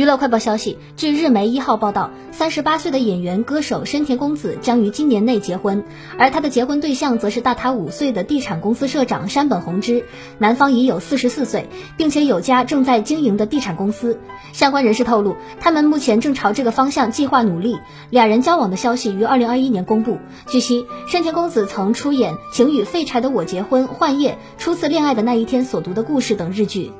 娱乐快报消息据日媒一号报道三十八岁的演员歌手深田恭子将于今年内结婚。而他的结婚对象则是大他五岁的地产公司社长山本弘之男方已有四十四岁并且有家正在经营的地产公司。相关人士透露他们目前正朝这个方向计划努力。两人交往的消息于二零二一年公布。据悉深田恭子曾出演请与废柴的我结婚幻夜初次恋爱的那一天所读的故事等日剧。